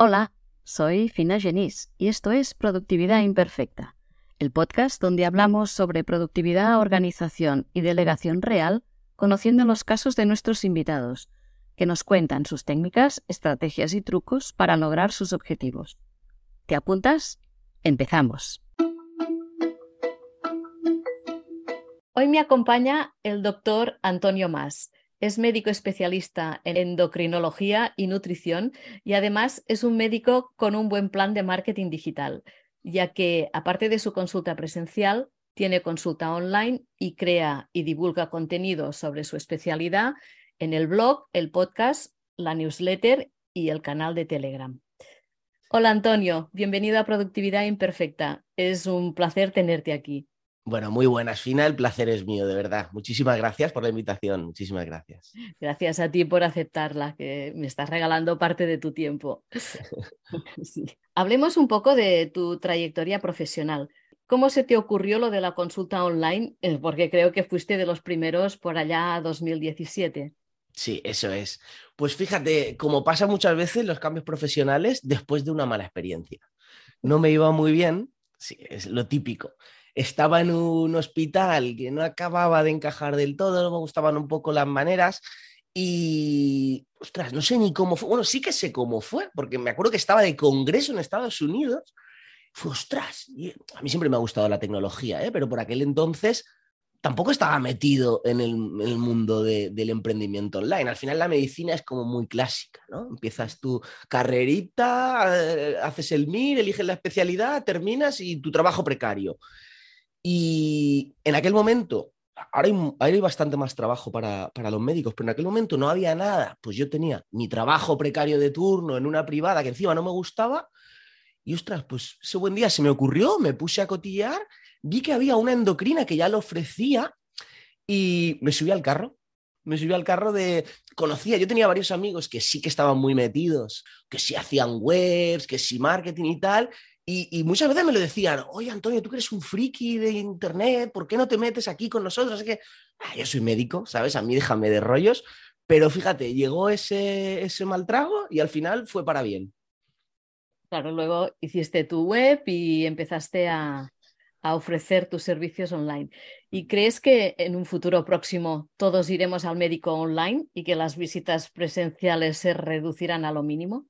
Hola, soy Fina Genís y esto es Productividad Imperfecta, el podcast donde hablamos sobre productividad, organización y delegación real, conociendo los casos de nuestros invitados, que nos cuentan sus técnicas, estrategias y trucos para lograr sus objetivos. ¿Te apuntas? Empezamos. Hoy me acompaña el doctor Antonio Mas. Es médico especialista en endocrinología y nutrición y además es un médico con un buen plan de marketing digital, ya que aparte de su consulta presencial, tiene consulta online y crea y divulga contenido sobre su especialidad en el blog, el podcast, la newsletter y el canal de Telegram. Hola Antonio, bienvenido a Productividad Imperfecta. Es un placer tenerte aquí. Bueno, muy buenas, Fina. El placer es mío, de verdad. Muchísimas gracias por la invitación. Muchísimas gracias. Gracias a ti por aceptarla, que me estás regalando parte de tu tiempo. Hablemos un poco de tu trayectoria profesional. ¿Cómo se te ocurrió lo de la consulta online? Eh, porque creo que fuiste de los primeros por allá 2017. Sí, eso es. Pues fíjate, como pasa muchas veces los cambios profesionales después de una mala experiencia. No me iba muy bien, sí, es lo típico estaba en un hospital que no acababa de encajar del todo, no me gustaban un poco las maneras y, ostras, no sé ni cómo fue, bueno, sí que sé cómo fue, porque me acuerdo que estaba de congreso en Estados Unidos, fue, ostras, a mí siempre me ha gustado la tecnología, ¿eh? pero por aquel entonces tampoco estaba metido en el, mundo del emprendimiento online. Al final la medicina es como muy clásica, ¿no? Empiezas tu carrerita, eh, haces el MIR, eliges la especialidad, terminas y tu trabajo precario. Y en aquel momento, ahora hay, bastante más trabajo para, los médicos, pero en aquel momento no había nada. Pues yo tenía mi trabajo precario de turno en una privada que encima no me gustaba. Y ostras, pues ese buen día se me ocurrió, me puse a cotillar, vi que había una endocrina que ya lo ofrecía y me subí al carro. Me subí al carro de. Conocía, yo tenía varios amigos que sí que estaban muy metidos, que sí hacían webs, que sí marketing y tal, y, muchas veces me lo decían, oye Antonio, tú que eres un friki de internet, ¿por qué no te metes aquí con nosotros? Es que ah, yo soy médico, ¿sabes? A mí déjame de rollos. Pero fíjate, llegó ese, ese mal trago y al final fue para bien. Claro, luego hiciste tu web y empezaste a, a ofrecer tus servicios online. ¿Y crees que en un futuro próximo todos iremos al médico online y que las visitas presenciales se reducirán a lo mínimo?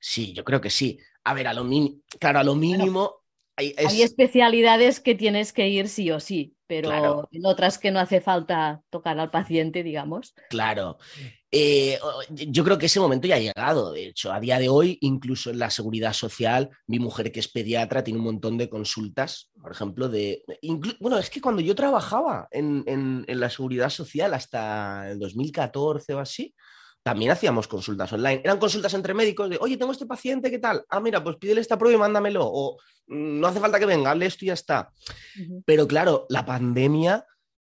Sí, yo creo que sí. A ver, a lo mínimo, claro, a lo mínimo. hay, especialidades que tienes que ir sí o sí, pero en otras que no hace falta tocar al paciente, digamos. Claro. Eh, yo creo que ese momento ya ha llegado. De hecho, a día de hoy, incluso en la seguridad social, mi mujer que es pediatra tiene un montón de consultas, por ejemplo, de... Bueno, es que cuando yo trabajaba en, en la seguridad social hasta el 2014 o así, también hacíamos consultas online. Eran consultas entre médicos de, oye, tengo este paciente, ¿qué tal? Ah, mira, pues pídele esta prueba y mándamelo. O mm, no hace falta que venga, hazle esto y ya está. Pero claro, la pandemia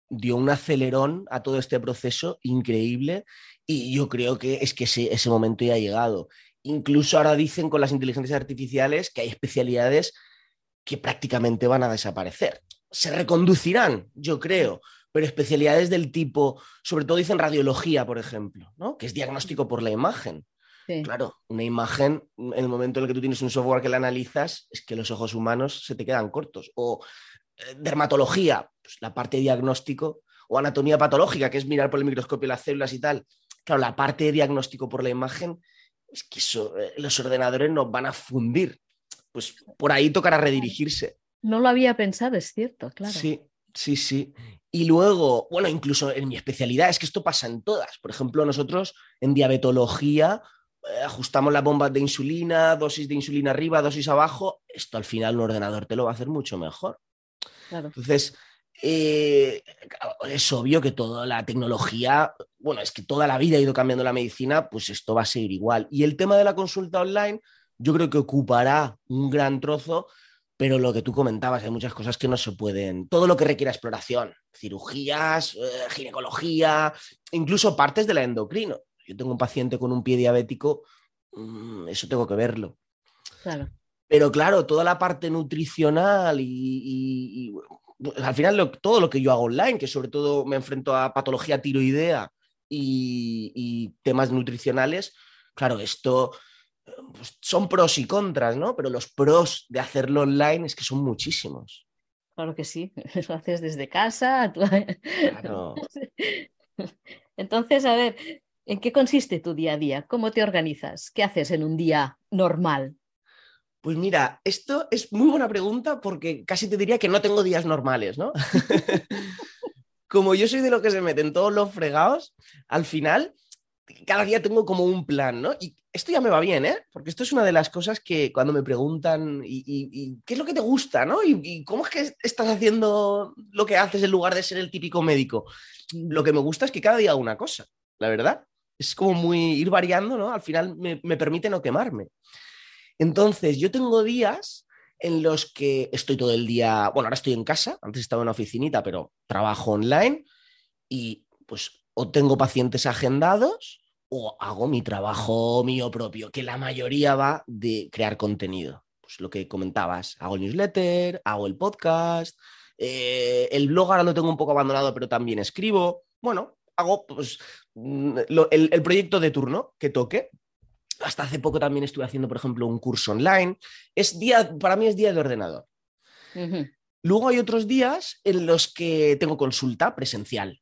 dio un acelerón a todo este proceso increíble y yo creo que es que ese, ese momento ya ha llegado. Incluso ahora dicen con las inteligencias artificiales que hay especialidades que prácticamente van a desaparecer. Se reconducirán, yo creo, pero especialidades del tipo, sobre todo dicen radiología, por ejemplo, ¿no? que es diagnóstico por la imagen. Claro, una imagen, en el momento en el que tú tienes un software que la analizas, es que los ojos humanos se te quedan cortos. O eh, dermatología, pues la parte de diagnóstico, o anatomía patológica, que es mirar por el microscopio las células y tal. Claro, la parte de diagnóstico por la imagen, es que eso, eh, los ordenadores nos van a fundir. Pues por ahí tocará redirigirse. No lo había pensado, es cierto, claro. Sí, sí, sí. Y luego, bueno, incluso en mi especialidad, es que esto pasa en todas. Por ejemplo, nosotros en diabetología eh, ajustamos las bombas de insulina, dosis de insulina arriba, dosis abajo. Esto al final un ordenador te lo va a hacer mucho mejor. Entonces, eh, es obvio que toda la tecnología, bueno, es que toda la vida ha ido cambiando la medicina, pues esto va a seguir igual. Y el tema de la consulta online, yo creo que ocupará un gran trozo pero lo que tú comentabas, hay muchas cosas que no se pueden, todo lo que requiera exploración, cirugías, eh, ginecología, incluso partes de la endocrino. Yo tengo un paciente con un pie diabético, mm, eso tengo que verlo. Claro. Pero claro, toda la parte nutricional y, al final todo lo que yo hago online, que sobre todo me enfrento a patología tiroidea y, y temas nutricionales, claro, esto pues, son pros y contras, ¿no? Pero los pros de hacerlo online es que son muchísimos. Claro que sí, lo haces desde casa. Claro. Entonces, a ver, ¿en qué consiste tu día a día? ¿Cómo te organizas? ¿Qué haces en un día normal? Pues mira, esto es muy buena pregunta porque casi te diría que no tengo días normales, ¿no? Como yo soy de lo que se meten todos los fregados, al final cada día tengo como un plan, ¿no? Y esto ya me va bien, ¿eh? Porque esto es una de las cosas que cuando me preguntan, ¿y, qué es lo que te gusta, ¿no? ¿Y, cómo es que estás haciendo lo que haces en lugar de ser el típico médico? Lo que me gusta es que cada día hago una cosa, la verdad. Es como muy ir variando, ¿no? Al final me, me permite no quemarme. Entonces, yo tengo días en los que estoy todo el día, bueno, ahora estoy en casa, antes estaba en una oficinita, pero trabajo online y pues o tengo pacientes agendados o hago mi trabajo mío propio, que la mayoría va de crear contenido. Pues lo que comentabas, hago el newsletter, hago el podcast, eh, el blog ahora lo tengo un poco abandonado, pero también escribo. Bueno, hago pues, mm, el, proyecto de turno que toque. Hasta hace poco también estuve haciendo, por ejemplo, un curso online. Es día, para mí es día de ordenador. Luego hay otros días en los que tengo consulta presencial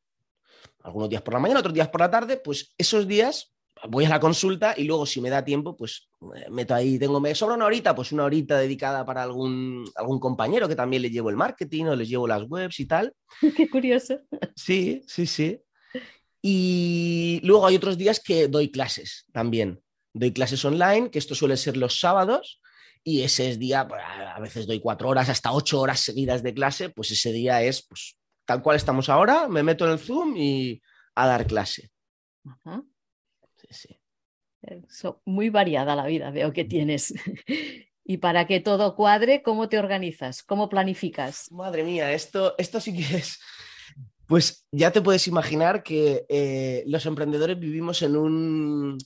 algunos días por la mañana, otros días por la tarde, pues esos días voy a la consulta y luego si me da tiempo, pues eh, meto ahí, tengo, me sobra una horita, pues una horita dedicada para algún, algún compañero que también le llevo el marketing o les llevo las webs y tal. Qué curioso. Sí, sí, sí. Y luego hay otros días que doy clases también. Doy clases online, que esto suele ser los sábados, y ese es día, pues, a veces doy cuatro horas, hasta ocho horas seguidas de clase, pues ese día es pues, tal cual estamos ahora, me meto en el Zoom y a dar clase. Sí, sí. muy variada la vida, veo que tienes. y para que todo cuadre, ¿cómo te organizas? ¿Cómo planificas? Madre mía, esto, esto sí que es. Pues ya te puedes imaginar que eh, los emprendedores vivimos en un.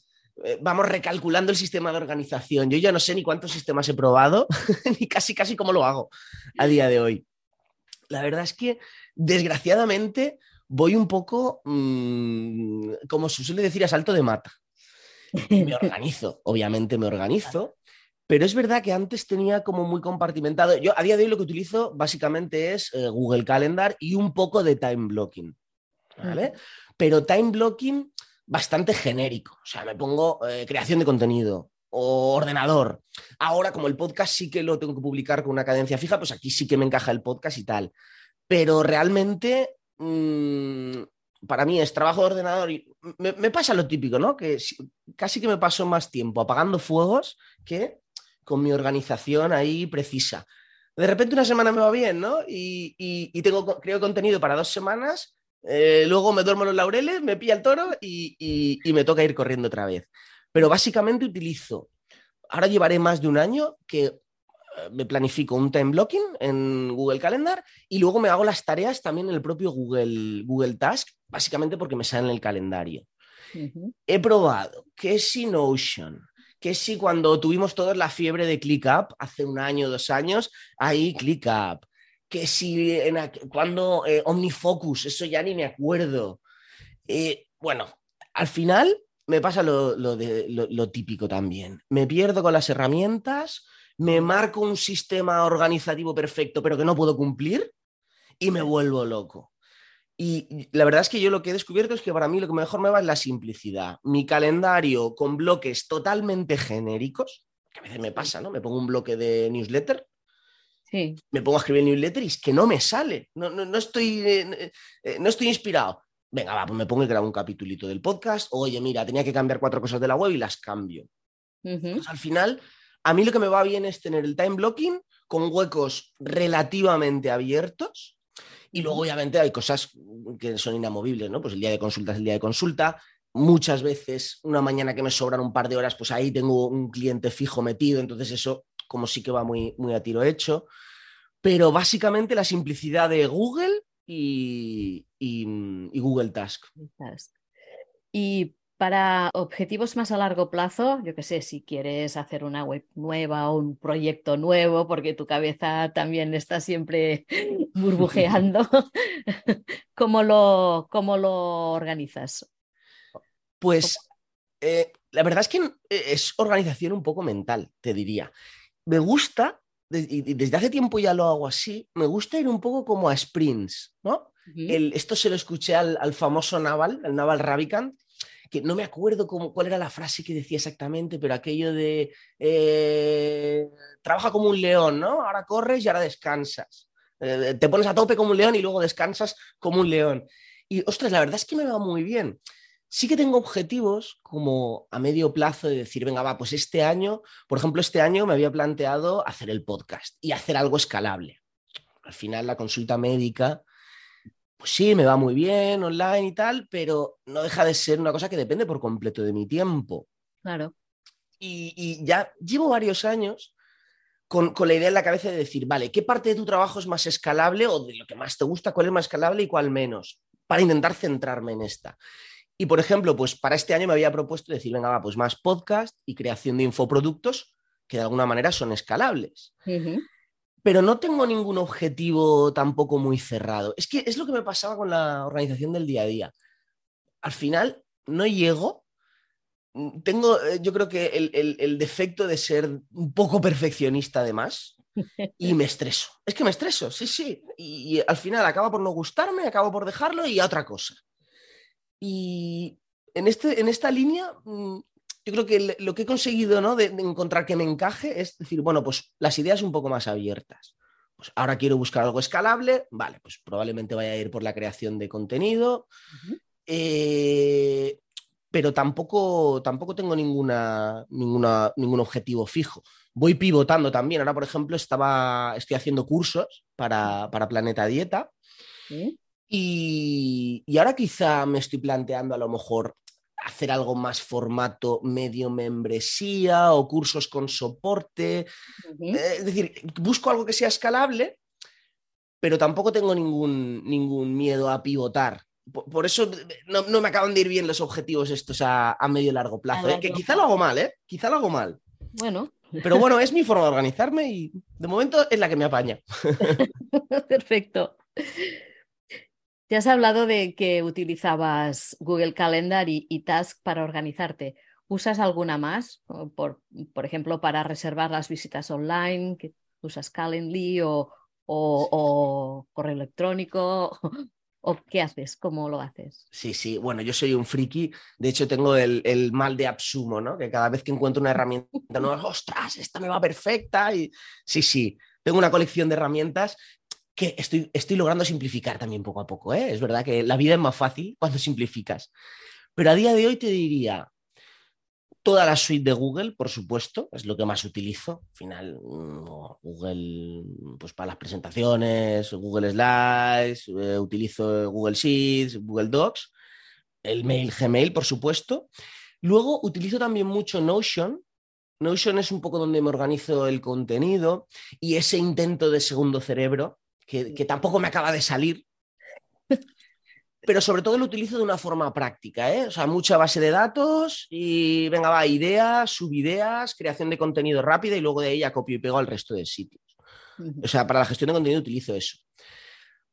Eh, vamos recalculando el sistema de organización. Yo ya no sé ni cuántos sistemas he probado, ni casi casi cómo lo hago a día de hoy. La verdad es que desgraciadamente voy un poco, mm, como se suele decir, a salto de mata. Me organizo, obviamente me organizo, pero es verdad que antes tenía como muy compartimentado. Yo a día de hoy lo que utilizo básicamente es eh, Google Calendar y un poco de time blocking. ¿vale? Pero time blocking bastante genérico. O sea, me pongo eh, creación de contenido o ordenador. Ahora, como el podcast sí que lo tengo que publicar con una cadencia fija, pues aquí sí que me encaja el podcast y tal pero realmente mm, para mí es trabajo de ordenador y me, pasa lo típico, ¿no? Que casi que me paso más tiempo apagando fuegos que con mi organización ahí precisa. De repente una semana me va bien, ¿no? Y, tengo, creo contenido para dos semanas, eh, luego me duermo los laureles, me pilla el toro y, y me toca ir corriendo otra vez. Pero básicamente utilizo, ahora llevaré más de un año que me planifico un time blocking en Google Calendar y luego me hago las tareas también en el propio Google, Google Task, básicamente porque me sale en el calendario. He probado que si Notion, que si cuando tuvimos todos la fiebre de ClickUp, hace un año, dos años, ahí ClickUp, que si cuando eh, OmniFocus, eso ya ni me acuerdo. Eh, bueno, al final me pasa lo, lo típico también. Me pierdo con las herramientas, me marco un sistema organizativo perfecto, pero que no puedo cumplir y me vuelvo loco. Y la verdad es que yo lo que he descubierto es que para mí lo que mejor me va es la simplicidad. Mi calendario con bloques totalmente genéricos, que a veces me pasa, ¿no? Me pongo un bloque de newsletter, sí. me pongo a escribir el newsletter y es que no me sale, no, no, estoy, eh, eh, no estoy inspirado. Venga, va, pues me pongo y grabo un capitulito del podcast. Oye, mira, tenía que cambiar cuatro cosas de la web y las cambio. Pues al final a mí lo que me va bien es tener el time blocking con huecos relativamente abiertos. Y luego, obviamente, hay cosas que son inamovibles, ¿no? Pues el día de consulta es el día de consulta. Muchas veces, una mañana que me sobran un par de horas, pues ahí tengo un cliente fijo metido. Entonces, eso, como sí que va muy, muy a tiro hecho. Pero básicamente la simplicidad de Google y, y Google Task. Y para objetivos más a largo plazo, yo qué sé, si quieres hacer una web nueva o un proyecto nuevo, porque tu cabeza también está siempre burbujeando, ¿cómo, lo, ¿cómo lo organizas? Pues eh, la verdad es que es organización un poco mental, te diría. Me gusta, y desde hace tiempo ya lo hago así, me gusta ir un poco como a sprints, ¿no? esto se lo escuché al, famoso Naval, el Naval Ravikant, que no me acuerdo cómo, cuál era la frase que decía exactamente, pero aquello de eh, trabaja como un león, ¿no? Ahora corres y ahora descansas. Eh, te pones a tope como un león y luego descansas como un león. Y ostras, la verdad es que me va muy bien. Sí que tengo objetivos como a medio plazo de decir, venga, va, pues este año, por ejemplo, este año me había planteado hacer el podcast y hacer algo escalable. Al final la consulta médica pues sí, me va muy bien online y tal, pero no deja de ser una cosa que depende por completo de mi tiempo. Claro. Y, ya llevo varios años con, la idea en la cabeza de decir, vale, ¿qué parte de tu trabajo es más escalable o de lo que más te gusta, cuál es más escalable y cuál menos? Para intentar centrarme en esta. Y por ejemplo, pues para este año me había propuesto decir, venga, va, pues más podcast y creación de infoproductos que de alguna manera son escalables pero no tengo ningún objetivo tampoco muy cerrado. Es que es lo que me pasaba con la organización del día a día. Al final no llego. Tengo, eh, yo creo que el, defecto de ser un poco perfeccionista además y me estreso. Es que me estreso, sí, sí. Y, al final acaba por no gustarme, acabo por dejarlo y a otra cosa. Y en, este, en esta línea mm, yo creo que lo que he conseguido ¿no? de, encontrar que me encaje es decir, bueno, pues las ideas un poco más abiertas. Pues ahora quiero buscar algo escalable, vale, pues probablemente vaya a ir por la creación de contenido, eh, pero tampoco, tampoco tengo ninguna, ninguna, ningún objetivo fijo. Voy pivotando también. Ahora, por ejemplo, estaba, estoy haciendo cursos para, Planeta Dieta. Y, y, ahora quizá me estoy planteando a lo mejor hacer algo más formato medio membresía o cursos con soporte. Eh, es decir, busco algo que sea escalable, pero tampoco tengo ningún, ningún miedo a pivotar. Por, eso no, me acaban de ir bien los objetivos estos a, medio y largo plazo. ¿eh? Que quizá lo hago mal, ¿eh? Quizá lo hago mal. Bueno. Pero bueno, es mi forma de organizarme y de momento es la que me apaña. Perfecto. Te has hablado de que utilizabas Google Calendar y, Task para organizarte. ¿Usas alguna más? Por, por, ejemplo, para reservar las visitas online, que usas Calendly o, o, correo electrónico. ¿O qué haces? ¿Cómo lo haces? Sí, sí, bueno, yo soy un friki, de hecho tengo el, el mal de absumo, ¿no? Que cada vez que encuentro una herramienta nueva, ostras, esta me va perfecta. Y sí, sí, tengo una colección de herramientas que estoy, estoy logrando simplificar también poco a poco. ¿eh? Es verdad que la vida es más fácil cuando simplificas. Pero a día de hoy te diría, toda la suite de Google, por supuesto, es lo que más utilizo. Al final, mm, Google, pues para las presentaciones, Google Slides, eh, utilizo Google Sheets, Google Docs, el mail Gmail, por supuesto. Luego utilizo también mucho Notion. Notion es un poco donde me organizo el contenido y ese intento de segundo cerebro que, tampoco me acaba de salir. Pero sobre todo lo utilizo de una forma práctica, ¿eh? O sea, mucha base de datos y venga, va, ideas, subideas, creación de contenido rápida y luego de ella copio y pego al resto de sitios. O sea, para la gestión de contenido utilizo eso.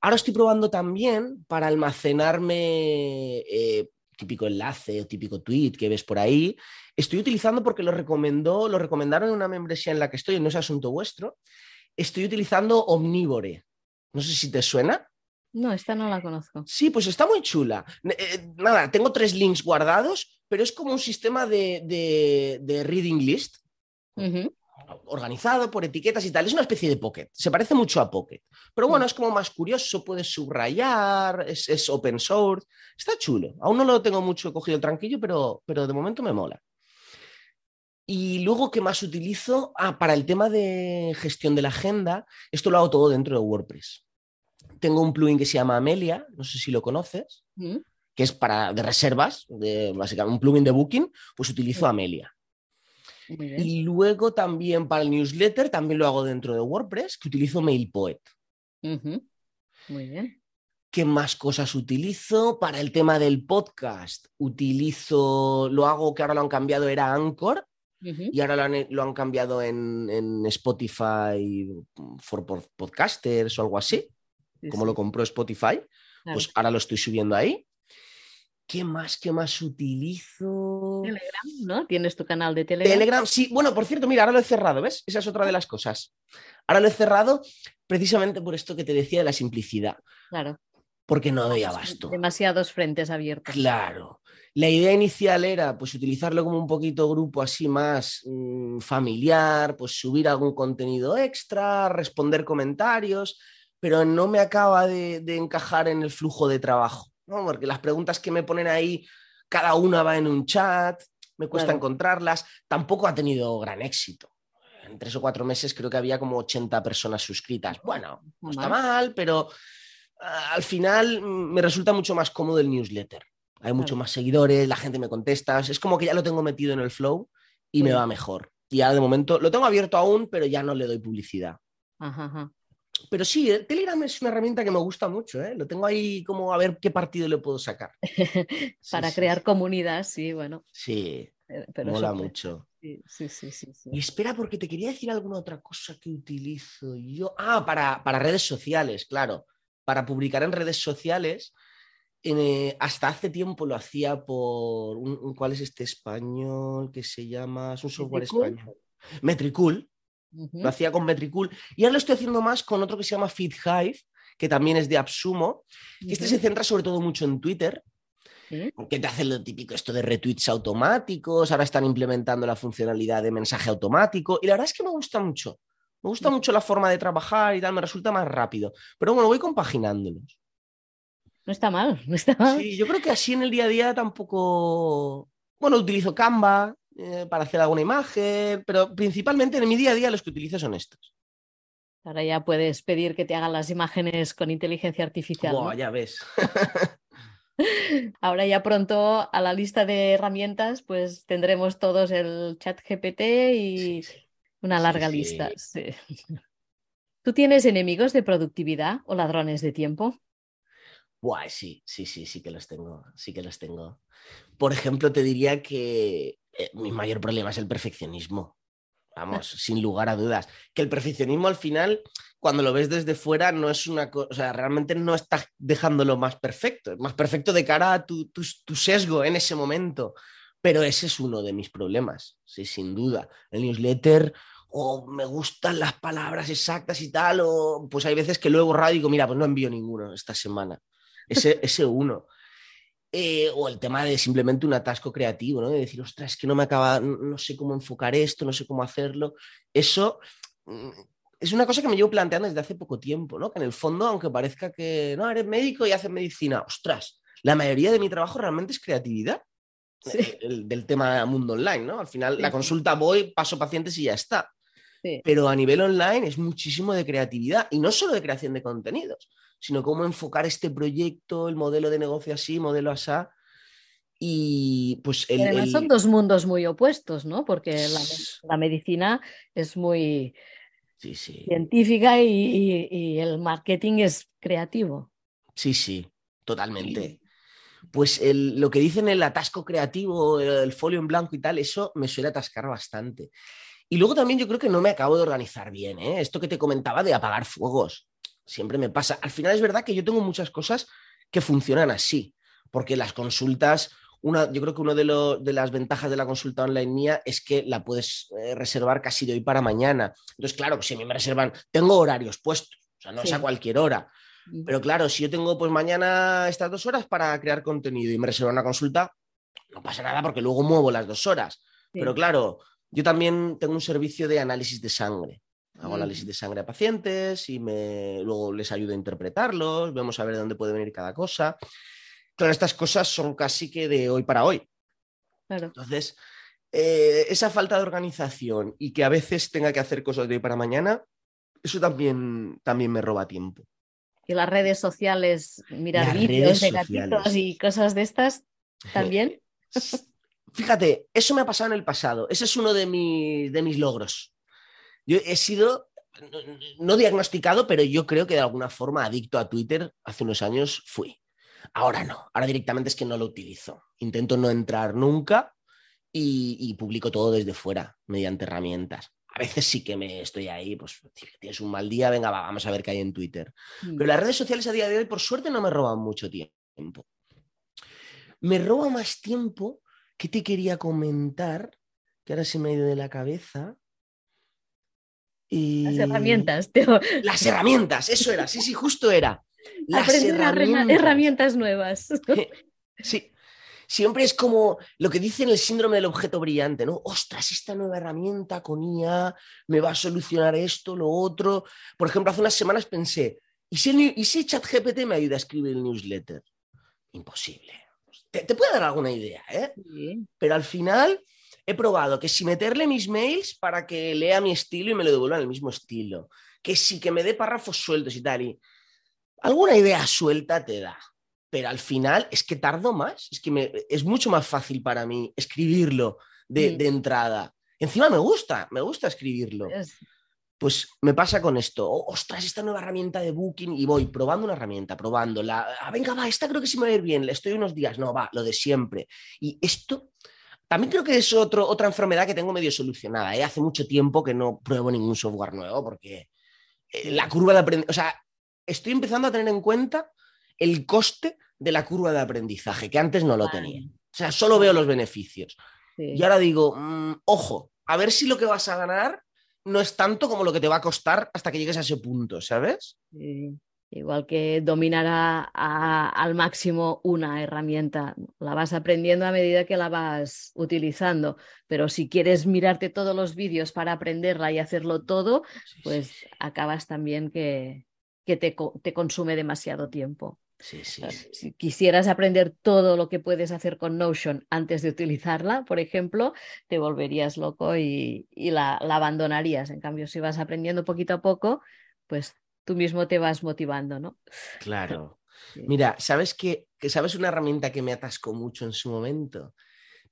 Ahora estoy probando también para almacenarme eh, típico enlace o típico tweet que ves por ahí. Estoy utilizando porque lo recomendó, lo recomendaron en una membresía en la que estoy, no es asunto vuestro. Estoy utilizando Omnivore. No sé si te suena. No, esta no la conozco. Sí, pues está muy chula. Eh, nada, tengo tres links guardados, pero es como un sistema de, reading list. Organizado por etiquetas y tal. Es una especie de Pocket. Se parece mucho a Pocket. Pero bueno, mm. es como más curioso, puedes subrayar, es, open source. Está chulo. Aún no lo tengo mucho cogido el tranquillo, pero, pero de momento me mola. Y luego, ¿qué más utilizo? Ah, para el tema de gestión de la agenda, esto lo hago todo dentro de WordPress tengo un plugin que se llama Amelia, no sé si lo conoces, mm. que es para de reservas, de, básicamente un plugin de booking, pues utilizo Amelia. Y luego también para el newsletter, también lo hago dentro de WordPress, que utilizo MailPoet. Muy bien. ¿Qué más cosas utilizo? Para el tema del podcast, utilizo, lo hago que ahora lo han cambiado, era Anchor, y ahora lo han, cambiado en, en, Spotify for Podcasters o algo así como lo compró Spotify, pues ahora lo estoy subiendo ahí. ¿Qué más? ¿Qué más utilizo? Telegram, ¿no? Tienes tu canal de Telegram. Telegram, sí. Bueno, por cierto, mira, ahora lo he cerrado, ¿ves? Esa es otra de las cosas. Ahora lo he cerrado precisamente por esto que te decía de la simplicidad. Claro. Porque no doy abasto. Demasiados frentes abiertos. Claro. La idea inicial era pues utilizarlo como un poquito grupo así más mmm, familiar, pues subir algún contenido extra, responder comentarios, pero no me acaba de, de encajar en el flujo de trabajo. ¿no? Porque las preguntas que me ponen ahí, cada una va en un chat, me cuesta Claro. encontrarlas, tampoco ha tenido gran éxito. En tres o cuatro meses creo que había como 80 personas suscritas. Bueno, no está Mal. pero al final mm, me resulta mucho más cómodo el newsletter. Hay mucho Claro. más seguidores, la gente me contesta, es como que ya lo tengo metido en el flow y me va mejor. Y ahora de momento lo tengo abierto aún, pero ya no le doy publicidad. Ajá, ajá. Pero sí, el Telegram es una herramienta que me gusta mucho, ¿eh? Lo tengo ahí como a ver qué partido le puedo sacar. Para sí, crear comunidad, sí, bueno. Sí, eh, Pero mola eso, mucho. Sí, sí, sí, sí, sí. Y espera, porque te quería decir alguna otra cosa que utilizo yo. Ah, para, para redes sociales, claro. Para publicar en redes sociales. eh, hasta hace tiempo lo hacía por. un- un- ¿Cuál es este español que se llama? Es un software Metricool. español. Metricool. Lo hacía con Metricool. Y ahora lo estoy haciendo más con otro que se llama FeedHive, que también es de Absumo. Que este se centra sobre todo mucho en Twitter Sí. que te hace lo típico esto de retweets automáticos, ahora están implementando la funcionalidad de mensaje automático y la verdad es que me gusta mucho. Me gusta mucho la forma de trabajar y tal, me resulta más rápido. Pero bueno, voy compaginándolos. No está mal, no está mal. Sí, yo creo que así en el día a día tampoco... Bueno, utilizo Canva eh, para hacer alguna imagen, pero principalmente en mi día a día los que utilizo son estos. Ahora ya puedes pedir que te hagan las imágenes con inteligencia artificial. ¿no? Buah, ya ves. Ahora ya pronto a la lista de herramientas pues tendremos todos el chat GPT y Sí, larga sí. lista. sí. ¿Tú tienes enemigos de productividad o ladrones de tiempo? Buah, sí, sí, sí, sí que los tengo, sí que los tengo. Por ejemplo, te diría que eh, mi mayor problema es el perfeccionismo. Vamos, sin lugar a dudas. Que el perfeccionismo al final, cuando lo ves desde fuera, no es una cosa, o sea, realmente no estás dejándolo más perfecto, más perfecto de cara a tu, tu- tu sesgo en ese momento. Pero ese es uno de mis problemas, sí, sin duda. El newsletter, o me gustan las palabras exactas y tal, o pues hay veces que lo he borrado y digo, mira, pues no envío ninguno esta semana. Ese, ese uno. Eh, o el tema de simplemente un atasco creativo, ¿no? De decir, ostras, es que no me acaba, no, no sé cómo enfocar esto, no sé cómo hacerlo. Eso mm, es una cosa que me llevo planteando desde hace poco tiempo, ¿no? Que en el fondo, aunque parezca que no, eres médico y haces medicina, ostras, la mayoría de mi trabajo realmente es creatividad. Sí. eh, el- del tema mundo online, ¿no? Al final, Sí, la consulta voy, paso pacientes y ya está. Sí. Pero a nivel online es muchísimo de creatividad y no solo de creación de contenidos, sino cómo enfocar este proyecto, el modelo de negocio así, modelo asá. Y pues el, Y además el- son dos mundos muy opuestos, ¿no? Porque la, la medicina es muy Sí, sí. científica y, y- y el marketing es creativo. Sí, sí, totalmente. Pues el- lo que dicen el atasco creativo, el, el folio en blanco y tal, eso me suele atascar bastante. Y luego también yo creo que no me acabo de organizar bien, ¿eh? Esto que te comentaba de apagar fuegos, siempre me pasa. Al final es verdad que yo tengo muchas cosas que funcionan así, porque las consultas, una, yo creo que una de, lo- de las ventajas de la consulta online mía es que la puedes eh, reservar casi de hoy para mañana. Entonces, claro, si a mí me reservan, tengo horarios puestos, o sea, no es a cualquier hora. Pero claro, si yo tengo pues mañana estas dos horas para crear contenido y me reservo una consulta, no pasa nada porque luego muevo las dos horas. Sí. Pero claro, yo también tengo un servicio de análisis de sangre. Hago Mm. análisis de sangre a pacientes y me, luego les ayudo a interpretarlos, vemos a ver de dónde puede venir cada cosa. Claro, estas cosas son casi que de hoy para hoy. Claro. Entonces, eh, esa falta de organización y que a veces tenga que hacer cosas de hoy para mañana, eso también, también me roba tiempo. Y las redes sociales, mirar vídeos de gatitos y cosas de estas también. Fíjate, eso me ha pasado en el pasado. Ese es uno de, mis- de mis logros. Yo he sido, no- no diagnosticado, pero yo creo que de alguna forma adicto a Twitter hace unos años fui. Ahora no, ahora directamente es que no lo utilizo. Intento no entrar nunca y, y publico todo desde fuera, mediante herramientas. A veces sí que me estoy ahí, pues tienes un mal día, venga, va, vamos a ver qué hay en Twitter. Mm. Pero las redes sociales a día de hoy, por suerte, no me roban mucho tiempo. me roba más tiempo. ¿Qué te quería comentar? Que ahora se me ha ido de la cabeza. Las herramientas. Las herramientas, eso era, sí, sí, justo era. Las herramientas. herramientas nuevas. Sí, siempre es como lo que dicen el síndrome del objeto brillante, ¿no? Ostras, esta nueva herramienta con IA me va a solucionar esto, lo otro. Por ejemplo, hace unas semanas pensé, ¿y si, ¿y si ChatGPT me ayuda a escribir el newsletter? Imposible. Te, puede dar alguna idea, ¿eh? Pero al final he probado que si meterle mis mails para que lea mi estilo y me lo devuelva en el mismo estilo, que sí que me dé párrafos sueltos y tal, y alguna idea suelta te da. Pero al final es que tardo más, es que es mucho más fácil para mí escribirlo de, entrada. Encima me gusta, me gusta escribirlo. Pues me pasa con esto, oh, ostras, esta nueva herramienta de Booking y voy probando una herramienta, probándola. Ah, venga, va, esta creo que sí me va a ir bien, le estoy unos días, no, va, lo de siempre. Y esto también creo que es otro, otra enfermedad que tengo medio solucionada. ¿eh? Hace mucho tiempo que no pruebo ningún software nuevo porque eh, la curva de aprendizaje, o sea, estoy empezando a tener en cuenta el coste de la curva de aprendizaje, que antes no lo tenía. O sea, solo veo los beneficios. Y ahora digo, mm, ojo, a ver si lo que vas a ganar no es tanto como lo que te va a costar hasta que llegues a ese punto, ¿sabes? Sí. Igual que dominar al máximo una herramienta, la vas aprendiendo a medida que la vas utilizando, pero si quieres mirarte todos los vídeos para aprenderla y hacerlo todo, pues acabas también que, que te, te, consume demasiado tiempo. Sí, sí, Si quisieras aprender todo lo que puedes hacer con Notion antes de utilizarla, por ejemplo, te volverías loco y, la, la, abandonarías. En cambio, si vas aprendiendo poquito a poco, pues tú mismo te vas motivando, ¿no? Claro. Mira, ¿sabes qué? Que ¿Sabes una herramienta que me atascó mucho en su momento?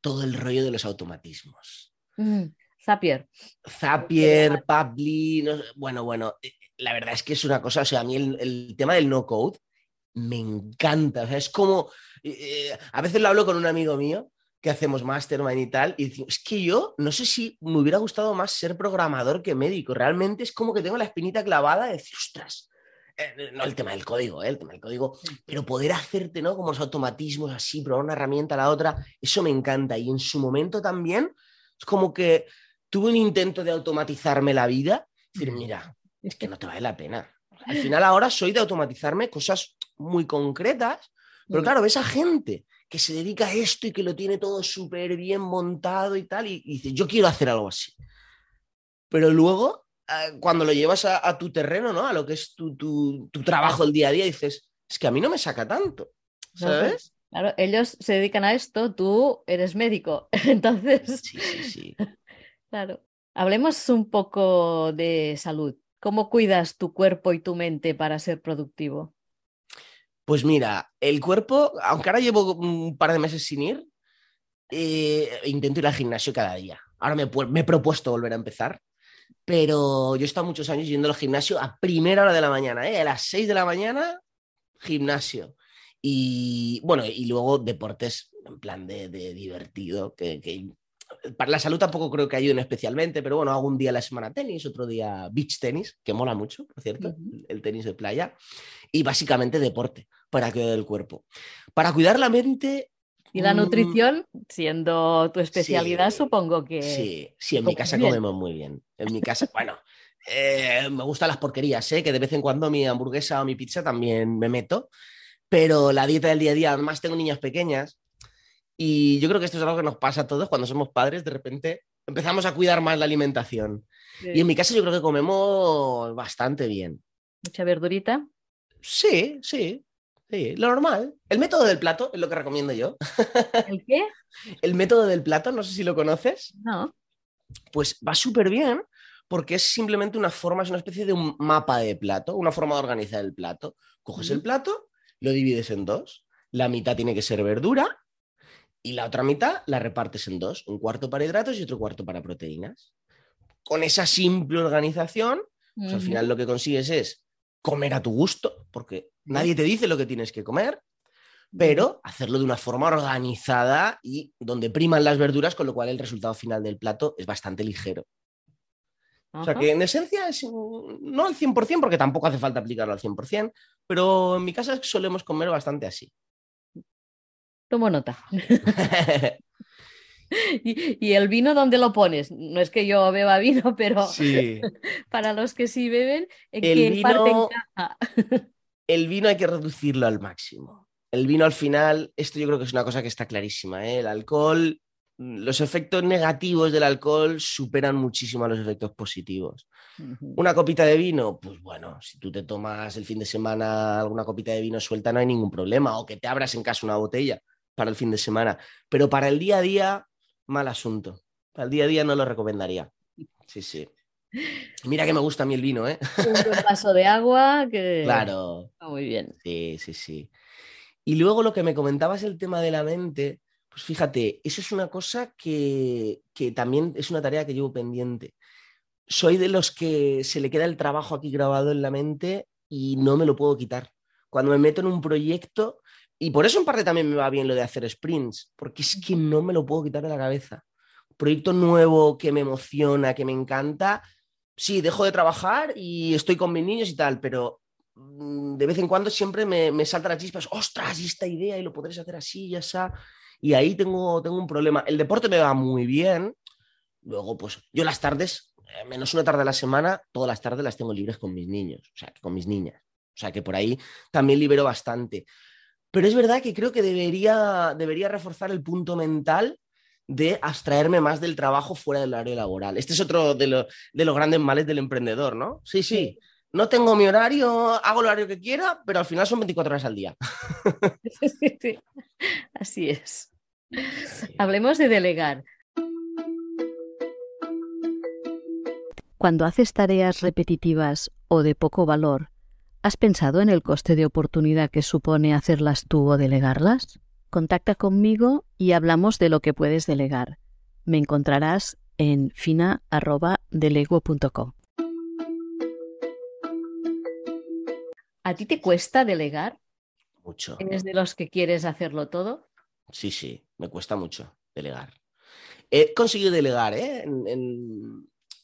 Todo el rollo de los automatismos. Mm, Zapier. Zapier, Publy, bueno, bueno, eh, la verdad es que es una cosa, o sea, a mí el, tema del no code me encanta, o sea, es como, eh, eh, a veces lo hablo con un amigo mío que hacemos mastermind y tal, y decimos, es que yo no sé si me hubiera gustado más ser programador que médico. Realmente es como que tengo la espinita clavada de decir, ostras, eh, no el tema del código, eh, el tema del código, pero poder hacerte, ¿no? Como los automatismos así, probar una herramienta a la otra, eso me encanta. Y en su momento también es como que tuve un intento de automatizarme la vida, decir, mira, es que no te vale la pena. Al final ahora soy de automatizarme cosas muy concretas, pero claro, ves a gente que se dedica a esto y que lo tiene todo súper bien montado y tal, y, dices, yo quiero hacer algo así. Pero luego, eh, cuando lo llevas a, tu terreno, ¿no? A lo que es tu, tu, trabajo el día a día, dices, es que a mí no me saca tanto, ¿sabes? Claro, ellos se dedican a esto, tú eres médico, entonces... Sí, sí, sí. claro. Hablemos un poco de salud. ¿Cómo cuidas tu cuerpo y tu mente para ser productivo? Pues mira, el cuerpo, aunque ahora llevo un par de meses sin ir, eh, intento ir al gimnasio cada día. Ahora me, he propuesto volver a empezar, pero yo he estado muchos años yendo al gimnasio a primera hora de la mañana, ¿eh? a las 6 de la mañana, gimnasio. Y bueno, y luego deportes en plan de, divertido, que, para la salud tampoco creo que ayuden especialmente, pero bueno, hago un día a la semana tenis, otro día beach tenis, que mola mucho, por cierto, el tenis de playa, y básicamente deporte para cuidar el cuerpo. Para cuidar la mente... Y la mm, nutrición, siendo tu especialidad, supongo que... Sí, sí, en mi casa comemos muy bien. En mi casa, bueno, eh, me gustan las porquerías, ¿eh? que de vez en cuando mi hamburguesa o mi pizza también me meto, pero la dieta del día a día, además tengo niñas pequeñas, y yo creo que esto es algo que nos pasa a todos cuando somos padres, de repente empezamos a cuidar más la alimentación. Y en mi casa yo creo que comemos bastante bien. ¿Mucha verdurita? Sí, sí, sí, lo normal. El método del plato es lo que recomiendo yo. ¿El qué? El método del plato, no sé si lo conoces. No. Pues va súper bien porque es simplemente una forma, es una especie de un mapa de plato, una forma de organizar el plato. Coges el plato, lo divides en dos. La mitad tiene que ser verdura y la otra mitad la repartes en dos, un cuarto para hidratos y otro cuarto para proteínas. Con esa simple organización, pues al final lo que consigues es comer a tu gusto, porque nadie te dice lo que tienes que comer, pero hacerlo de una forma organizada y donde priman las verduras, con lo cual el resultado final del plato es bastante ligero. O sea que en esencia es no al 100%, porque tampoco hace falta aplicarlo al 100%, pero en mi casa solemos comer bastante así Tomo nota. y, el vino, ¿dónde lo pones? No es que yo beba vino, pero para los que sí beben, ¿en el qué vino, parte encaja? el vino hay que reducirlo al máximo. El vino al final, esto yo creo que es una cosa que está clarísima. ¿eh? El alcohol, los efectos negativos del alcohol superan muchísimo a los efectos positivos. Una copita de vino, pues bueno, si tú te tomas el fin de semana alguna copita de vino suelta, no hay ningún problema. O que te abras en casa una botella para el fin de semana. Pero para el día a día, mal asunto. Para el día a día no lo recomendaría. Sí, sí. Mira que me gusta a mí el vino, ¿eh? Un vaso de agua que... Claro. Está muy bien. Sí, sí, sí. Y luego lo que me comentabas el tema de la mente, pues fíjate, eso es una cosa que, que también es una tarea que llevo pendiente. Soy de los que se le queda el trabajo aquí grabado en la mente y no me lo puedo quitar. Cuando me meto en un proyecto, y por eso en parte también me va bien lo de hacer sprints, porque es que no me lo puedo quitar de la cabeza. proyecto nuevo que me emociona, que me encanta. Sí, dejo de trabajar y estoy con mis niños y tal, pero mm, de vez en cuando siempre me, me salta la chispa, ostras, esta idea y lo podréis hacer así, ya está. Y ahí tengo, tengo un problema. El deporte me va muy bien. Luego, pues yo las tardes, eh, menos una tarde a la semana, todas las tardes las tengo libres con mis niños, o sea, con mis niñas. O sea, que por ahí también libero bastante. Pero es verdad que creo que debería, debería reforzar el punto mental de abstraerme más del trabajo fuera del área laboral. Este es otro de, los grandes males del emprendedor, ¿no? Sí, sí, No tengo mi horario, hago el horario que quiera, pero al final son 24 horas al día. Sí, sí. Así es. Hablemos de delegar. Cuando haces tareas repetitivas o de poco valor, ¿Has pensado en el coste de oportunidad que supone hacerlas tú o delegarlas? Contacta conmigo y hablamos de lo que puedes delegar. Me encontrarás en fina.delego.com. ¿A ti te cuesta delegar? Mucho. ¿Eres de los que quieres hacerlo todo? Sí, sí, me cuesta mucho delegar. He conseguido delegar, ¿eh?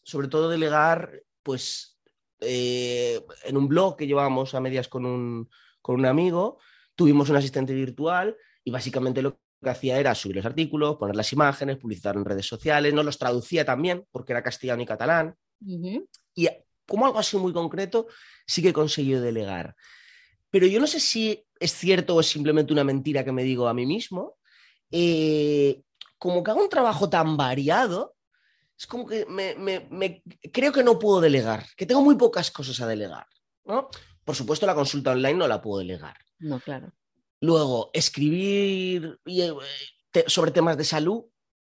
sobre todo delegar, pues eh, en un blog que llevábamos a medias con un, con un amigo, tuvimos un asistente virtual y básicamente lo que hacía era subir los artículos, poner las imágenes, publicitar en redes sociales, no los traducía también porque era castellano y catalán. Y como algo así muy concreto, sí que he conseguido delegar. Pero yo no sé si es cierto o es simplemente una mentira que me digo a mí mismo. Eh, como que hago un trabajo tan variado, es como que me, creo que no puedo delegar, que tengo muy pocas cosas a delegar. ¿no? Por supuesto, la consulta online no la puedo delegar. No, claro. Luego, escribir eh, sobre temas de salud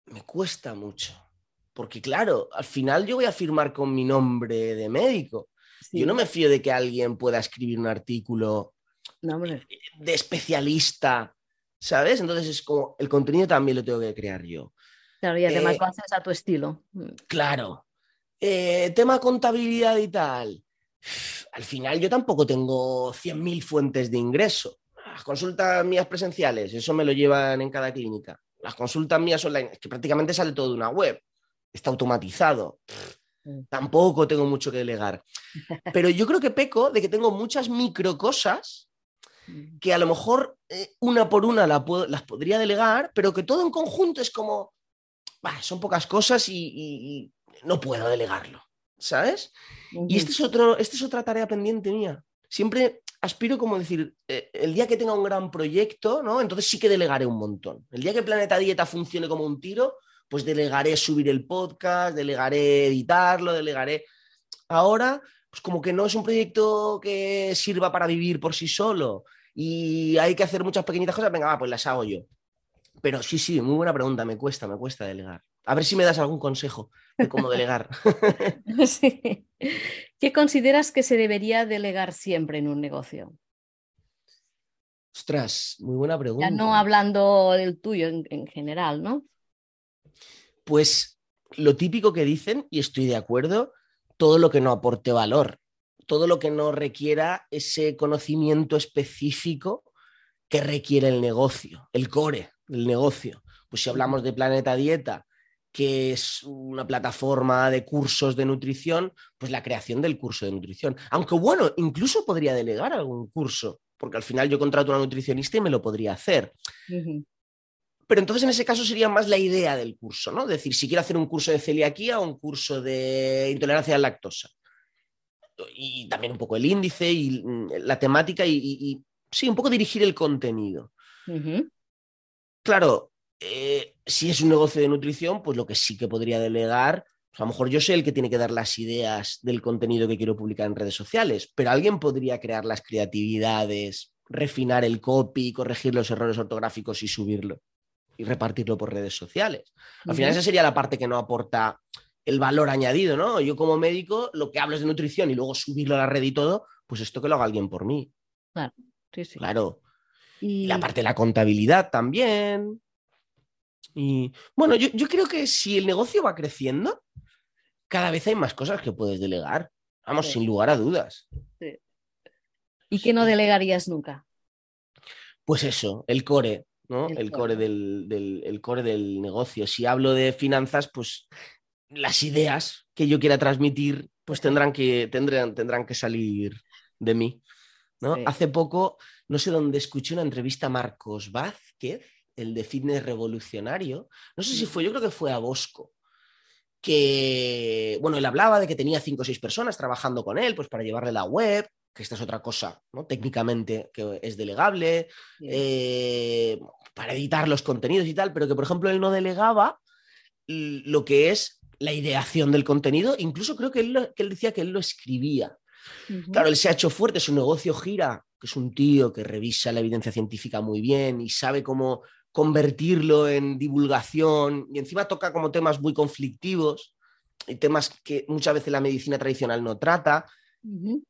me cuesta mucho. Porque, claro, al final yo voy a firmar con mi nombre de médico. Yo no me fío de que alguien pueda escribir un artículo de especialista, ¿sabes? Entonces es como el contenido también lo tengo que crear yo. Claro, y además lo haces a tu estilo. Claro. Eh, tema contabilidad y tal. Al final yo tampoco tengo 100.000 fuentes de ingreso. Las consultas mías presenciales, eso me lo llevan en cada clínica. Las consultas mías online, es que prácticamente sale todo de una web. Está automatizado. Mm. Tampoco tengo mucho que delegar. Pero yo creo que peco de que tengo muchas micro cosas mm. que a lo mejor eh, una por una las podría delegar, pero que todo en conjunto es como, son pocas cosas y, no puedo delegarlo, ¿sabes? Y este es, otro, esta es otra tarea pendiente mía. Siempre aspiro como decir, eh, el día que tenga un gran proyecto, ¿no? Entonces sí que delegaré un montón. El día que Planeta Dieta funcione como un tiro, pues delegaré subir el podcast, delegaré editarlo, delegaré. Ahora, pues como que no es un proyecto que sirva para vivir por sí solo y hay que hacer muchas pequeñitas cosas, venga, va, pues las hago yo. Pero sí, sí, muy buena pregunta. Me cuesta, me cuesta delegar. A ver si me das algún consejo de cómo delegar. ¿Qué consideras que se debería delegar siempre en un negocio? Ostras, muy buena pregunta. Ya no hablando del tuyo en, general, ¿no? Pues lo típico que dicen, y estoy de acuerdo, todo lo que no aporte valor, todo lo que no requiera ese conocimiento específico que requiere el negocio, el core, el negocio. Pues si hablamos de Planeta Dieta, que es una plataforma de cursos de nutrición, pues la creación del curso de nutrición. Aunque bueno, incluso podría delegar algún curso, porque al final yo contrato a una nutricionista y me lo podría hacer. pero entonces en ese caso sería más la idea del curso, ¿no? Es decir, si quiero hacer un curso de celiaquía o un curso de intolerancia a la lactosa. Y también un poco el índice y mm, la temática y, sí, un poco dirigir el contenido. Claro, eh, si es un negocio de nutrición, pues lo que sí que podría delegar, pues a lo mejor yo soy el que tiene que dar las ideas del contenido que quiero publicar en redes sociales, pero alguien podría crear las creatividades, refinar el copy, corregir los errores ortográficos y subirlo y repartirlo por redes sociales. Al final esa sería la parte que no aporta el valor añadido, ¿no? Yo como médico lo que hablo es de nutrición y luego subirlo a la red y todo, pues esto que lo haga alguien por mí. Claro, sí, sí. Claro. Y la parte de la contabilidad también. Y bueno, yo, creo que si el negocio va creciendo, cada vez hay más cosas que puedes delegar. Vamos, sin lugar a dudas. ¿Y qué no delegarías nunca? Pues eso, el core. El, core, del, core del negocio. Si hablo de finanzas, pues las ideas que yo quiera transmitir, pues tendrán que, tendrán, tendrán que salir de mí. ¿no? Hace poco, no sé dónde escuché una entrevista a Marcos Vázquez, el de fitness revolucionario. No sé si fue, yo creo que fue a Bosco. Que, bueno, él hablaba de que tenía cinco o seis personas trabajando con él, pues para llevarle la web, que esta es otra cosa, ¿no? Técnicamente que es delegable, eh, para editar los contenidos y tal, pero que, por ejemplo, él no delegaba lo que es la ideación del contenido, incluso creo que él, que él decía que él lo escribía. Claro, él se ha hecho fuerte, su negocio gira, que es un tío que revisa la evidencia científica muy bien y sabe cómo convertirlo en divulgación y encima toca como temas muy conflictivos y temas que muchas veces la medicina tradicional no trata.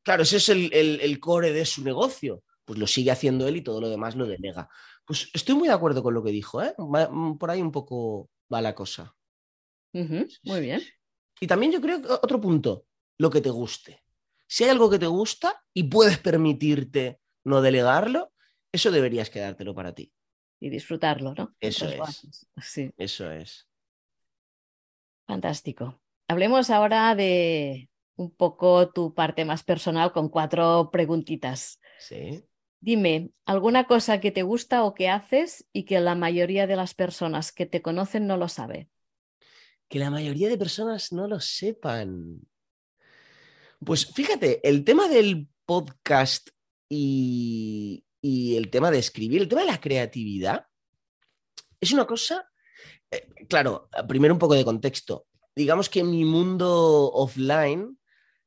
Claro, ese es el, core de su negocio. Pues lo sigue haciendo él y todo lo demás lo delega. Pues estoy muy de acuerdo con lo que dijo, ¿eh? Mm, por ahí un poco va la cosa. Muy bien. Y también yo creo que otro punto, lo que te guste. Si hay algo que te gusta y puedes permitirte no delegarlo, eso deberías quedártelo para ti. Y disfrutarlo, ¿no? Eso es. Sí. Eso es. Fantástico. Hablemos ahora de un poco tu parte más personal con cuatro preguntitas. Sí. Dime, ¿alguna cosa que te gusta o que haces y que la mayoría de las personas que te conocen no lo sabe? Que la mayoría de personas no lo sepan. Pues fíjate, el tema del podcast y, y el tema de escribir, el tema de la creatividad, es una cosa, eh, claro, primero un poco de contexto. Digamos que mi mundo offline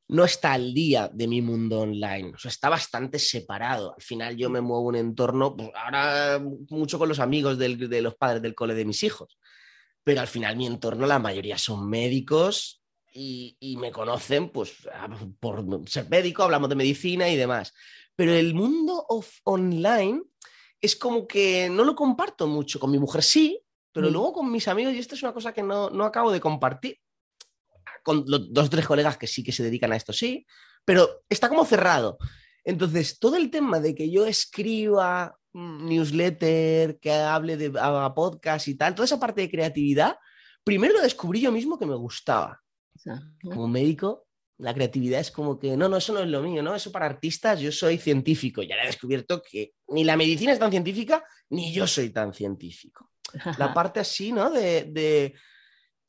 no está al día de mi mundo online, o sea, está bastante separado. Al final yo me muevo un entorno, pues, ahora mucho con los amigos de los padres del cole de mis hijos, pero al final mi entorno, la mayoría son médicos y, me conocen pues por ser médico, hablamos de medicina y demás. Pero el mundo online es como que no lo comparto mucho. Con mi mujer sí, pero mm. luego con mis amigos, y esto es una cosa que no, no acabo de compartir con los dos o tres colegas que sí que se dedican a esto, sí, pero está como cerrado. Entonces, todo el tema de que yo escriba newsletter, que hable de podcast y tal, toda esa parte de creatividad, primero lo descubrí yo mismo que me gustaba. Como médico, la creatividad es como que, no, no, eso no es lo mío, ¿no? Eso para artistas, yo soy científico. Y ahora he descubierto que ni la medicina es tan científica, ni yo soy tan científico. La parte así, ¿no? de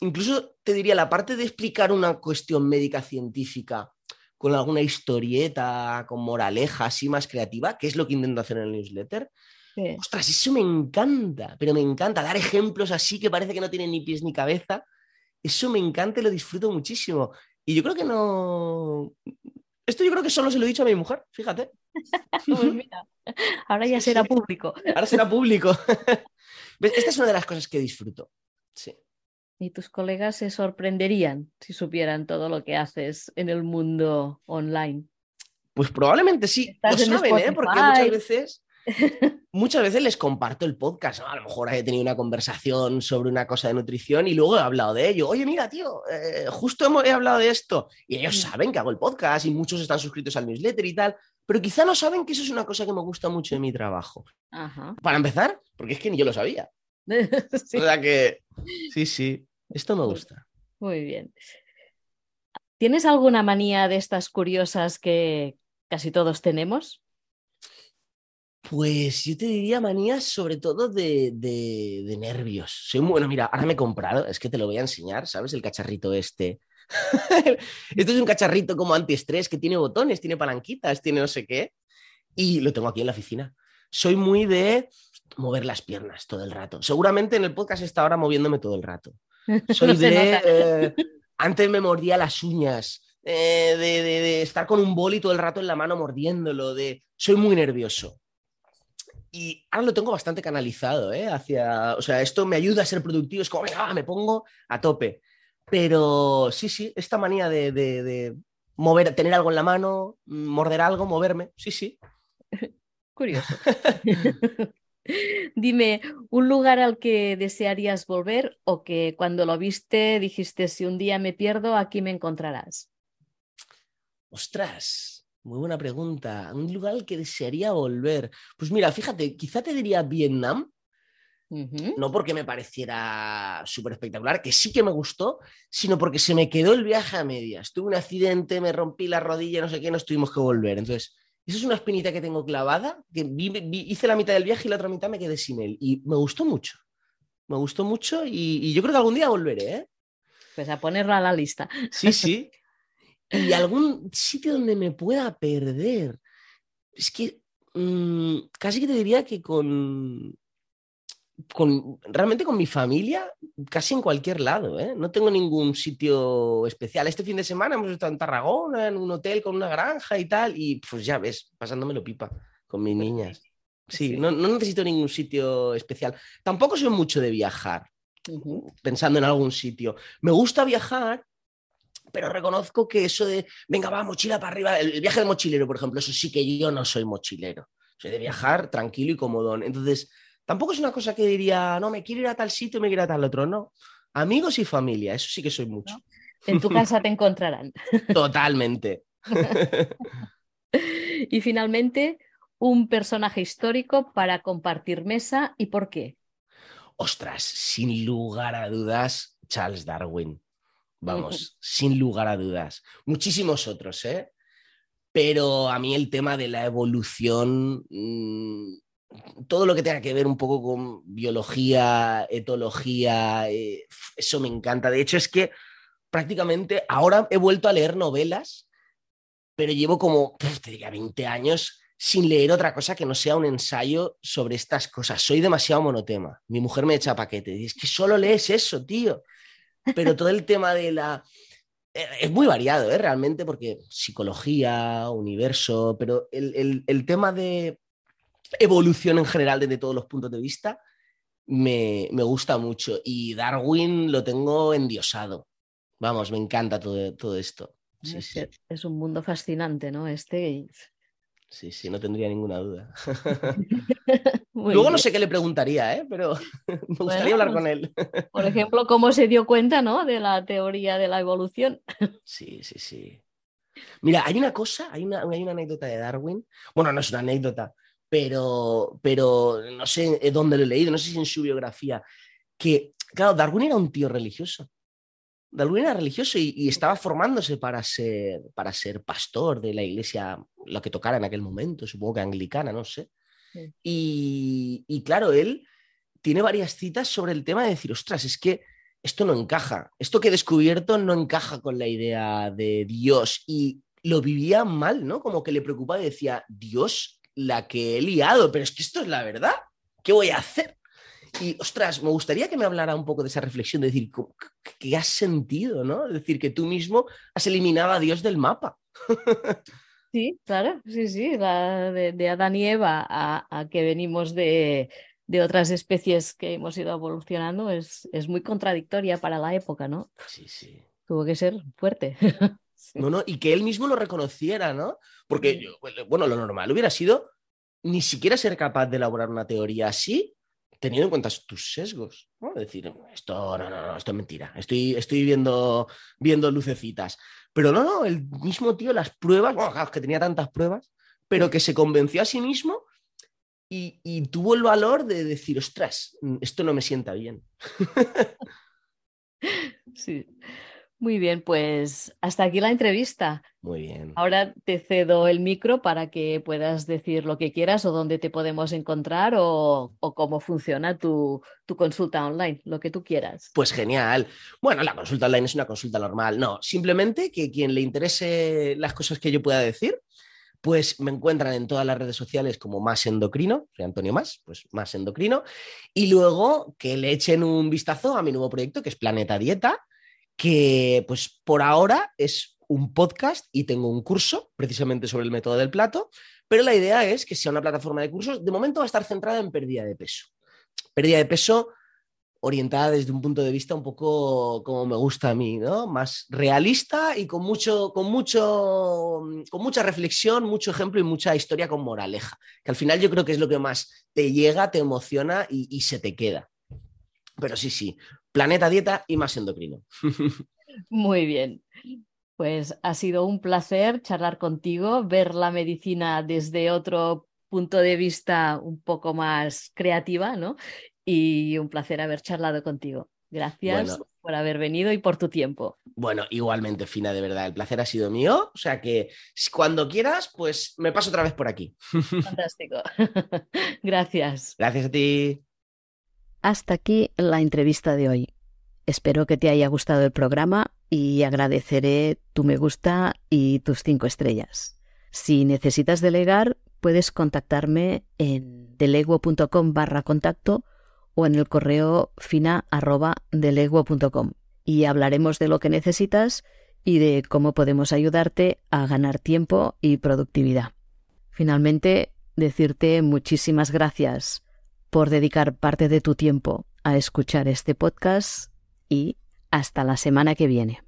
incluso te diría la parte de explicar una cuestión médica científica con alguna historieta, con moraleja así más creativa, que es lo que intento hacer en el newsletter. Ostras, eso me encanta, pero me encanta dar ejemplos así que parece que no tienen ni pies ni cabeza. Eso me encanta y lo disfruto muchísimo. Y yo creo que no. Esto yo creo que solo se lo he dicho a mi mujer, fíjate. Pues ahora ya será público. Ahora será público. Esta es una de las cosas que disfruto. Sí. Y tus colegas se sorprenderían si supieran todo lo que haces en el mundo online. Pues probablemente sí. lo saben, ¿eh? Porque muchas veces, muchas veces les comparto el podcast. A lo mejor he tenido una conversación sobre una cosa de nutrición y luego he hablado de ello. Oye, mira, tío, eh, justo he hablado de esto. Y ellos mm. saben que hago el podcast y muchos están suscritos al newsletter y tal. Pero quizá no saben que eso es una cosa que me gusta mucho de mi trabajo. Para empezar, porque es que ni yo lo sabía. O sea que, sí, sí. Esto me gusta. Muy bien. ¿Tienes alguna manía de estas curiosas que casi todos tenemos? Pues yo te diría manías sobre todo de, de, nervios. Soy muy bueno, mira, ahora me he comprado, es que te lo voy a enseñar, ¿sabes? El cacharrito este. este es un cacharrito como antiestrés que tiene botones, tiene palanquitas, tiene no sé qué. Y lo tengo aquí en la oficina. Soy muy de mover las piernas todo el rato. Seguramente en el podcast está ahora moviéndome todo el rato. Soy de... Eh, antes me mordía las uñas, eh, de, de, estar con un boli todo el rato en la mano mordiéndolo, de... Soy muy nervioso. Y ahora lo tengo bastante canalizado, ¿eh? Hacia... O sea, esto me ayuda a ser productivo, es como, venga, me pongo a tope. Pero sí, sí, esta manía de, de mover, tener algo en la mano, morder algo, moverme, sí, sí. Curioso. Dime, ¿un lugar al que desearías volver o que cuando lo viste dijiste, si un día me pierdo, aquí me encontrarás? Ostras, muy buena pregunta. ¿Un lugar al que desearía volver? Pues mira, fíjate, quizá te diría Vietnam. No porque me pareciera súper espectacular, que sí que me gustó, sino porque se me quedó el viaje a medias. Tuve un accidente, me rompí la rodilla, no sé qué, nos tuvimos que volver. Entonces, eso es una espinita que tengo clavada, que hice la mitad del viaje y la otra mitad me quedé sin él. Y me gustó mucho. Me gustó mucho y, yo creo que algún día volveré. ¿eh? Pues a ponerlo a la lista. Sí, sí. Y algún sitio donde me pueda perder. Es que mm, casi que te diría que con, con, realmente con mi familia, casi en cualquier lado, ¿eh? No tengo ningún sitio especial. Este fin de semana hemos estado en Tarragona, en un hotel con una granja y tal, y pues ya ves, pasándomelo pipa con mis niñas. Sí, No, necesito ningún sitio especial. Tampoco soy mucho de viajar, pensando en algún sitio. Me gusta viajar, pero reconozco que eso de, venga, va, mochila para arriba, el, viaje de mochilero, por ejemplo, eso sí que yo no soy mochilero. Soy de viajar tranquilo y comodón. Entonces, Tampoco es una cosa que diría, no, me quiero ir a tal sitio, me quiero ir a tal otro, no. Amigos y familia, eso sí que soy mucho. En tu casa te encontrarán. Totalmente. y finalmente, un personaje histórico para compartir mesa y por qué. Ostras, sin lugar a dudas, Charles Darwin. Vamos, sin lugar a dudas. Muchísimos otros, ¿eh? Pero a mí el tema de la evolución mm, todo lo que tenga que ver un poco con biología, etología, eh, eso me encanta. De hecho, es que prácticamente ahora he vuelto a leer novelas, pero llevo como, te diría, 20 años sin leer otra cosa que no sea un ensayo sobre estas cosas. Soy demasiado monotema. Mi mujer me echa paquete. Y es que solo lees eso, tío. Pero todo el tema de la... Eh, es muy variado, ¿eh? realmente, porque psicología, universo, pero el tema de evolución en general desde todos los puntos de vista, me, gusta mucho. Y Darwin lo tengo endiosado. Vamos, me encanta todo, todo esto. Es un mundo fascinante, ¿no? Este. Sí, sí, no tendría ninguna duda. Luego no sé qué le preguntaría, ¿eh? pero me gustaría hablar con él. por ejemplo, cómo se dio cuenta ¿no? de la teoría de la evolución. sí, sí, sí. Mira, hay una cosa, hay una, hay una anécdota de Darwin. Bueno, no es una anécdota, pero, pero no sé dónde lo he leído, no sé si en su biografía, que, claro, Darwin era un tío religioso. Darwin era religioso y, estaba formándose para ser, para ser pastor de la iglesia, lo que tocara en aquel momento, supongo que anglicana, no sé. Y, y, claro, él tiene varias citas sobre el tema de decir, ostras, es que esto no encaja, esto que he descubierto no encaja con la idea de Dios y lo vivía mal, ¿no? Como que le preocupaba y decía, Dios la que he liado, pero es que esto es la verdad. ¿Qué voy a hacer? Y, ostras, me gustaría que me hablara un poco de esa reflexión, de decir, ¿qué has sentido, no? Es decir, que tú mismo has eliminado a Dios del mapa. Sí, claro, sí, sí, de, Adán y Eva a, que venimos de, otras especies que hemos ido evolucionando es, es muy contradictoria para la época, ¿no? Sí, sí. Tuvo que ser fuerte. No, no, y que él mismo lo reconociera, ¿no? Porque, bueno, lo normal hubiera sido ni siquiera ser capaz de elaborar una teoría así, teniendo en cuenta tus sesgos. ¿no? Decir, esto no, no, no, esto es mentira. Estoy, estoy viendo, viendo lucecitas. Pero no, no, el mismo tío, las pruebas, que tenía tantas pruebas, pero que se convenció a sí mismo y, y tuvo el valor de decir, ostras, esto no me sienta bien. sí. Muy bien, pues hasta aquí la entrevista. Muy bien. Ahora te cedo el micro para que puedas decir lo que quieras o dónde te podemos encontrar o, o cómo funciona tu, tu, consulta online, lo que tú quieras. Pues genial. Bueno, la consulta online es una consulta normal. No, simplemente que quien le interese las cosas que yo pueda decir, pues me encuentran en todas las redes sociales como Más Endocrino, soy Antonio Más, pues Más Endocrino, y luego que le echen un vistazo a mi nuevo proyecto que es Planeta Dieta que pues por ahora es un podcast y tengo un curso precisamente sobre el método del plato, pero la idea es que sea una plataforma de cursos, de momento va a estar centrada en pérdida de peso. Pérdida de peso orientada desde un punto de vista un poco como me gusta a mí, ¿no? Más realista y con mucho, con mucho, con mucha reflexión, mucho ejemplo y mucha historia con moraleja, que al final yo creo que es lo que más te llega, te emociona y, y se te queda. Pero sí, sí, Planeta Dieta y más endocrino. Muy bien. Pues ha sido un placer charlar contigo, ver la medicina desde otro punto de vista un poco más creativa, ¿no? Y un placer haber charlado contigo. Gracias bueno, por haber venido y por tu tiempo. Bueno, igualmente, Fina, de verdad, el placer ha sido mío. O sea que cuando quieras, pues me paso otra vez por aquí. Fantástico. Gracias. Gracias a ti. Hasta aquí la entrevista de hoy. Espero que te haya gustado el programa y agradeceré tu me gusta y tus cinco estrellas. Si necesitas delegar, puedes contactarme en deleguo.com barra contacto o en el correo fina y hablaremos de lo que necesitas y de cómo podemos ayudarte a ganar tiempo y productividad. Finalmente, decirte muchísimas gracias por dedicar parte de tu tiempo a escuchar este podcast y hasta la semana que viene.